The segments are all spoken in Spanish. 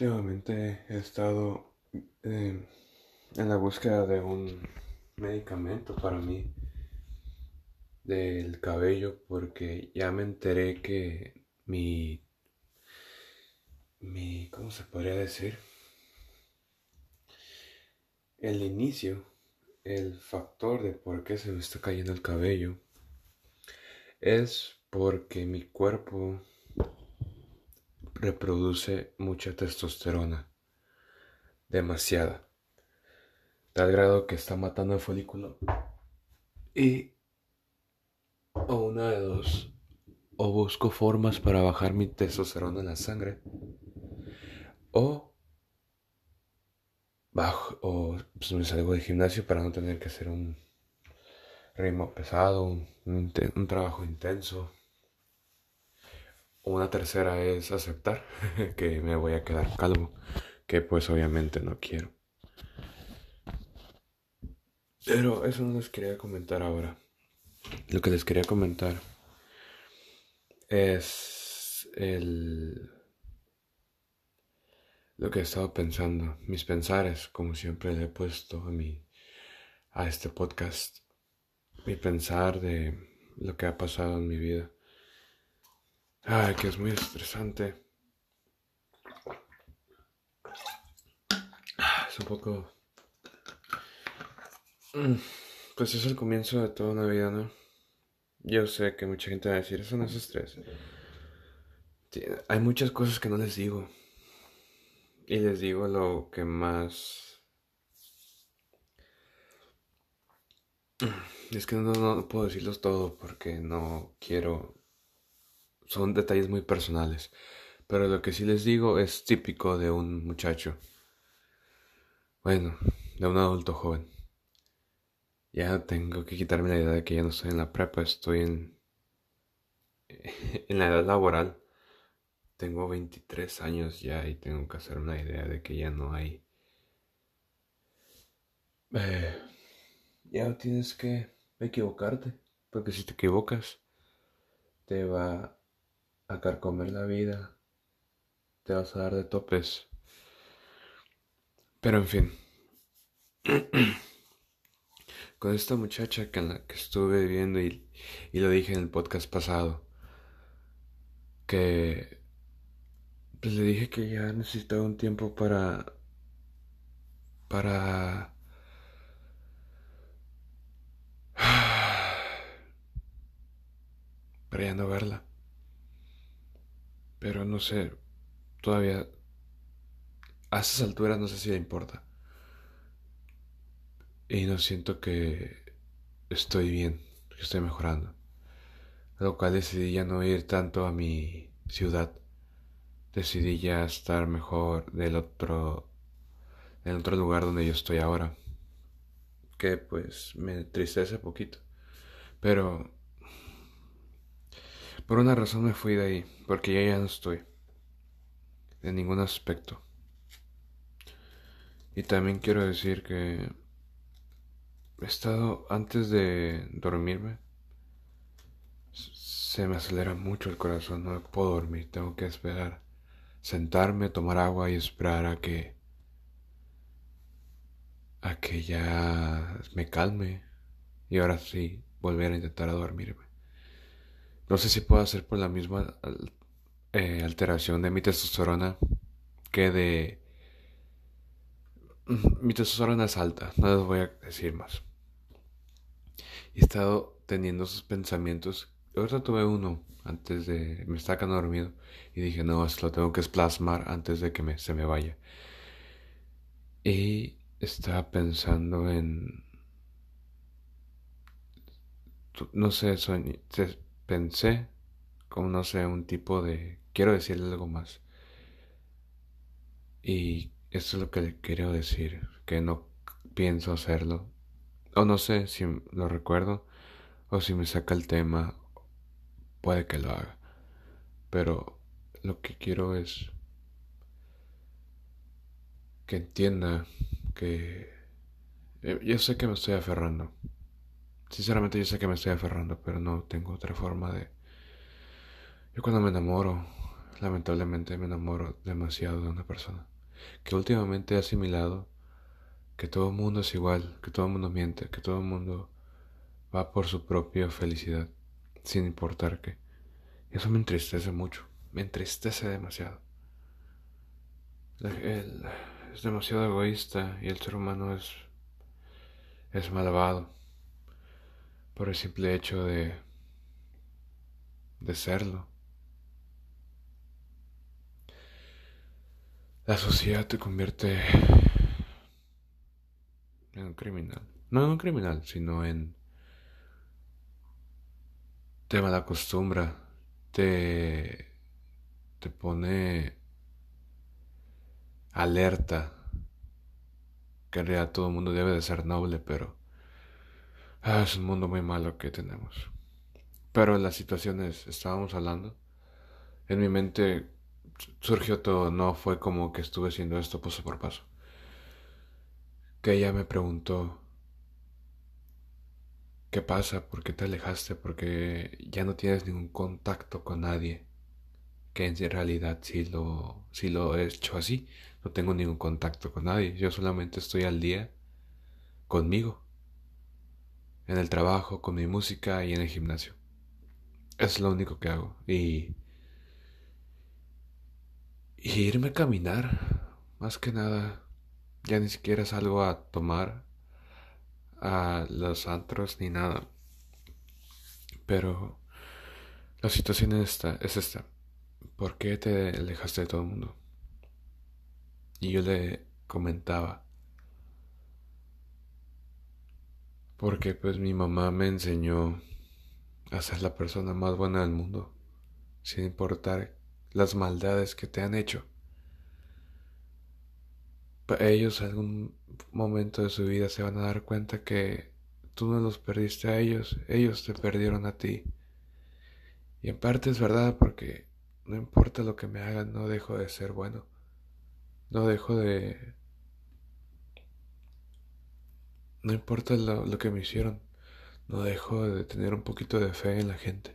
Últimamente he estado eh, en la búsqueda de un medicamento para mí del cabello porque ya me enteré que mi mi ¿cómo se podría decir? El inicio, el factor de por qué se me está cayendo el cabello es porque mi cuerpo reproduce mucha testosterona, demasiada, tal grado que está matando el folículo. Y o una de dos, o busco formas para bajar mi testosterona en la sangre, o bajo, o pues me salgo de gimnasio para no tener que hacer un ritmo pesado, un trabajo intenso. Una tercera es aceptar que me voy a quedar calvo, que pues obviamente no quiero. Pero eso no les quería comentar ahora. Lo que les quería comentar es el lo que he estado pensando, mis pensares, como siempre le he puesto a mi a este podcast, mi pensar de lo que ha pasado en mi vida. Ay, que es muy estresante. Es un poco... Mm, pues es el comienzo de toda una vida, ¿no? Yo sé que mucha gente va a decir, eso no es estrés. hay muchas cosas que no les digo. Y les digo lo que más... Es que no, no puedo decirlos todo porque no quiero son detalles muy personales. Pero lo que sí les digo es típico de un muchacho. Bueno, de un adulto joven. Ya tengo que quitarme la idea de que ya no estoy en la prepa, estoy en, en la edad laboral. Tengo 23 años ya y tengo que hacerme una idea de que ya no hay... Eh, ya tienes que equivocarte, porque si te equivocas, te va a carcomer la vida, te vas a dar de topes. Pero en fin, con esta muchacha que, la que estuve viendo y, y lo dije en el podcast pasado, que pues le dije que ya necesitaba un tiempo para para para ya no verla. Pero no sé, todavía a esas alturas no sé si le importa. Y no siento que estoy bien, que estoy mejorando. Lo cual decidí ya no ir tanto a mi ciudad. Decidí ya estar mejor del otro, del otro lugar donde yo estoy ahora. Que pues me entristece poquito. Pero por una razón me fui de ahí, porque ya ya no estoy. En ningún aspecto. Y también quiero decir que he estado antes de dormirme. Se me acelera mucho el corazón, no puedo dormir, tengo que esperar. Sentarme, tomar agua y esperar a que a que ya me calme y ahora sí volver a intentar a dormirme. No sé si puedo hacer por la misma eh, alteración de mi testosterona que de... Mi testosterona es alta, no les voy a decir más. He estado teniendo esos pensamientos. Ahorita tuve uno antes de... Me estaba quedando dormido y dije, no, esto lo tengo que plasmar antes de que se me vaya. Y estaba pensando en... No sé, soñé pensé como no sé, un tipo de quiero decirle algo más. Y eso es lo que le quiero decir, que no pienso hacerlo. O no sé si lo recuerdo o si me saca el tema, puede que lo haga. Pero lo que quiero es que entienda que eh, yo sé que me estoy aferrando. Sinceramente yo sé que me estoy aferrando, pero no tengo otra forma de... Yo cuando me enamoro, lamentablemente me enamoro demasiado de una persona que últimamente he asimilado que todo el mundo es igual, que todo el mundo miente, que todo el mundo va por su propia felicidad, sin importar qué. Eso me entristece mucho, me entristece demasiado. es demasiado egoísta y el ser humano es, es malvado por el simple hecho de, de serlo. La sociedad te convierte en un criminal. No en un criminal, sino en... Te malacostumbra, te... te pone alerta, que en realidad todo el mundo debe de ser noble, pero ah, es un mundo muy malo que tenemos. Pero en las situaciones estábamos hablando, en mi mente surgió todo, no fue como que estuve haciendo esto paso por paso. Que ella me preguntó, ¿qué pasa? ¿Por qué te alejaste? Porque ya no tienes ningún contacto con nadie. Que en realidad sí lo, sí lo he hecho así. No tengo ningún contacto con nadie. Yo solamente estoy al día conmigo. En el trabajo, con mi música y en el gimnasio. Es lo único que hago. Y y irme a caminar, más que nada. Ya ni siquiera salgo a tomar a los antros ni nada. Pero la situación es es esta. ¿Por qué te alejaste de todo el mundo? Y yo le comentaba. Porque pues mi mamá me enseñó a ser la persona más buena del mundo, sin importar las maldades que te han hecho. Ellos en algún momento de su vida se van a dar cuenta que tú no los perdiste a ellos, ellos te perdieron a ti. Y en parte es verdad porque no importa lo que me hagan, no dejo de ser bueno. No dejo de... No importa lo, que me hicieron, no dejo de tener un poquito de fe en la gente.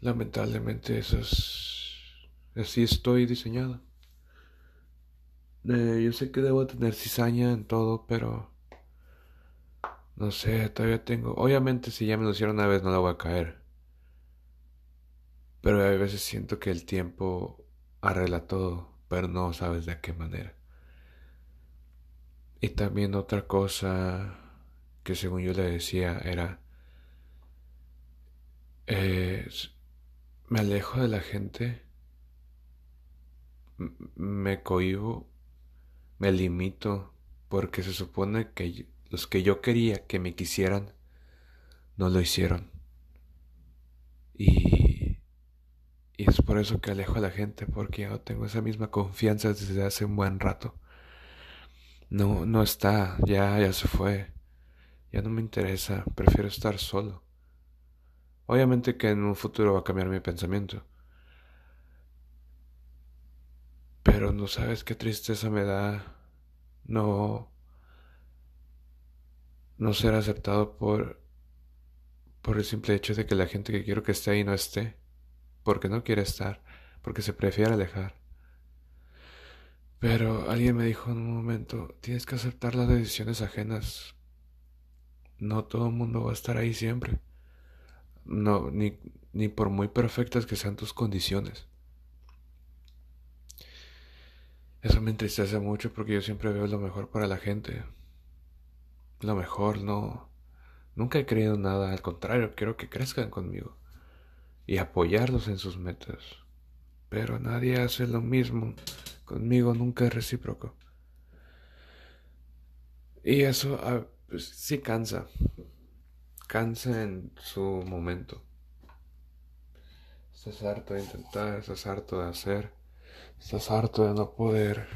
Lamentablemente eso es... Así estoy diseñado. Eh, yo sé que debo tener cizaña en todo, pero... No sé, todavía tengo... Obviamente si ya me lo hicieron una vez no la voy a caer. Pero a veces siento que el tiempo arregla todo, pero no sabes de qué manera. Y también otra cosa que según yo le decía era... Eh, me alejo de la gente, me cohibo, me limito, porque se supone que los que yo quería que me quisieran, no lo hicieron. Y, y es por eso que alejo a la gente, porque yo tengo esa misma confianza desde hace un buen rato. No, no está, ya, ya se fue. Ya no me interesa, prefiero estar solo. Obviamente que en un futuro va a cambiar mi pensamiento. Pero no sabes qué tristeza me da no no ser aceptado por por el simple hecho de que la gente que quiero que esté ahí no esté, porque no quiere estar, porque se prefiere alejar. Pero alguien me dijo en un momento, tienes que aceptar las decisiones ajenas. No todo el mundo va a estar ahí siempre no, ni, ni por muy perfectas que sean tus condiciones. Eso me entristece mucho porque yo siempre veo lo mejor para la gente. Lo mejor, no. Nunca he creído nada, al contrario, quiero que crezcan conmigo y apoyarlos en sus metas. Pero nadie hace lo mismo. Conmigo nunca es recíproco. Y eso ah, pues, sí cansa cansa en su momento. Estás harto de intentar, estás harto de hacer, estás harto de no poder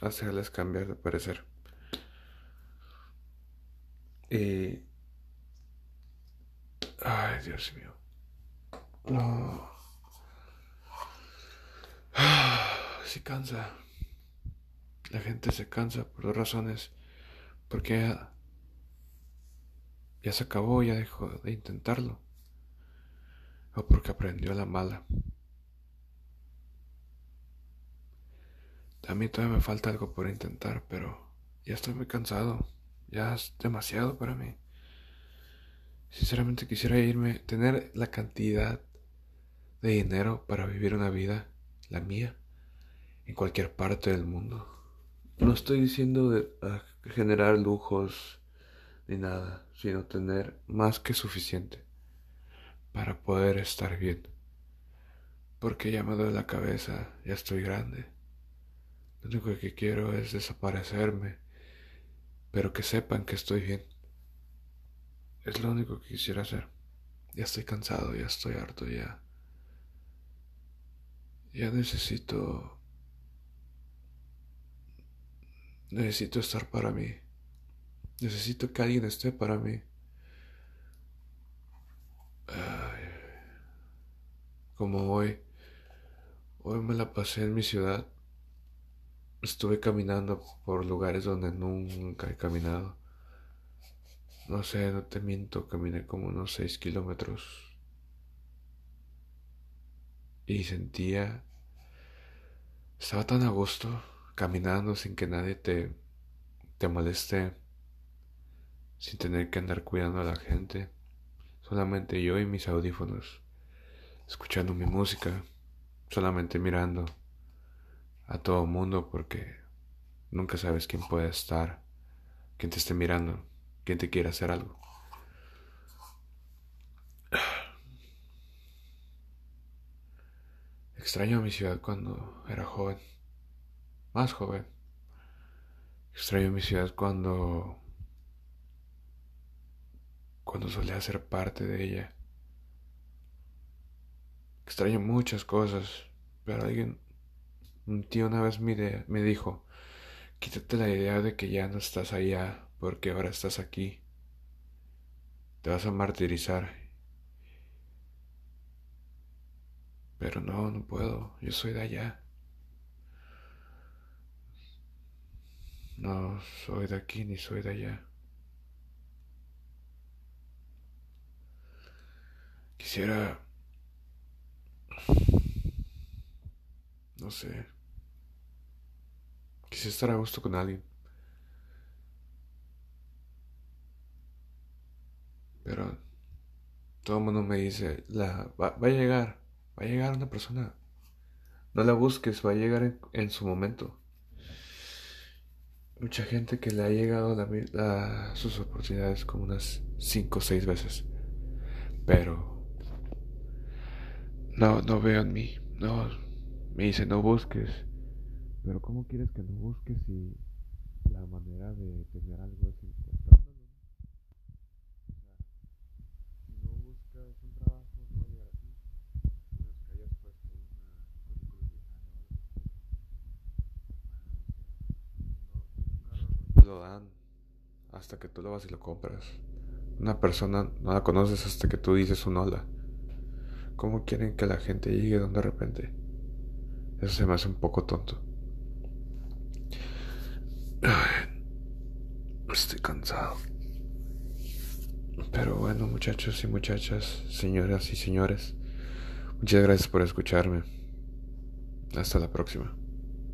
hacerles cambiar de parecer. Y... Ay, Dios mío. No. se cansa. La gente se cansa por dos razones. Porque ya, se acabó, ya dejó de intentarlo. O porque aprendió la mala. A mí todavía me falta algo por intentar, pero ya estoy muy cansado. Ya es demasiado para mí. Sinceramente quisiera irme, tener la cantidad de dinero para vivir una vida, la mía, en cualquier parte del mundo. No estoy diciendo de generar lujos ni nada, sino tener más que suficiente para poder estar bien. Porque ya me duele la cabeza, ya estoy grande. Lo único que quiero es desaparecerme, pero que sepan que estoy bien. Es lo único que quisiera hacer. Ya estoy cansado, ya estoy harto, ya. Ya necesito... Necesito estar para mí. Necesito que alguien esté para mí. como hoy. Hoy me la pasé en mi ciudad. Estuve caminando por lugares donde nunca he caminado. No sé, no te miento, caminé como unos 6 kilómetros. Y sentía... Estaba tan a gusto caminando sin que nadie te, te moleste, sin tener que andar cuidando a la gente. Solamente yo y mis audífonos, escuchando mi música, solamente mirando a todo mundo porque nunca sabes quién puede estar, quién te esté mirando, quién te quiere hacer algo. Extraño mi ciudad cuando era joven, más joven. Extraño mi ciudad cuando cuando solía ser parte de ella. Extraño muchas cosas, pero alguien un tío una vez me, me dijo, quítate la idea de que ya no estás allá porque ahora estás aquí. Te vas a martirizar. Pero no, no puedo. Yo soy de allá. No soy de aquí ni soy de allá. Quisiera No sé. Quise estar a gusto con alguien. Pero todo mundo me dice, la, va, a llegar, va a llegar una persona. No la busques, va a llegar en, su momento. Mucha gente que le ha llegado la, sus oportunidades como unas 5 o 6 veces. Pero no, no veo en mí. No, me dice, no busques. Pero ¿cómo quieres que no busques si la manera de tener algo es encontrándolo? O sea, si no buscas un trabajo, no va a llegar a ti. Menos que hayas puesto una currículum no, dan hasta que tú lo vas y lo compras. Una persona no la conoces hasta que tú dices un hola. ¿Cómo quieren que la gente llegue donde de repente? Eso se me hace un poco tonto. estoy cansado. Pero bueno, muchachos y muchachas, señoras y señores, muchas gracias por escucharme. Hasta la próxima.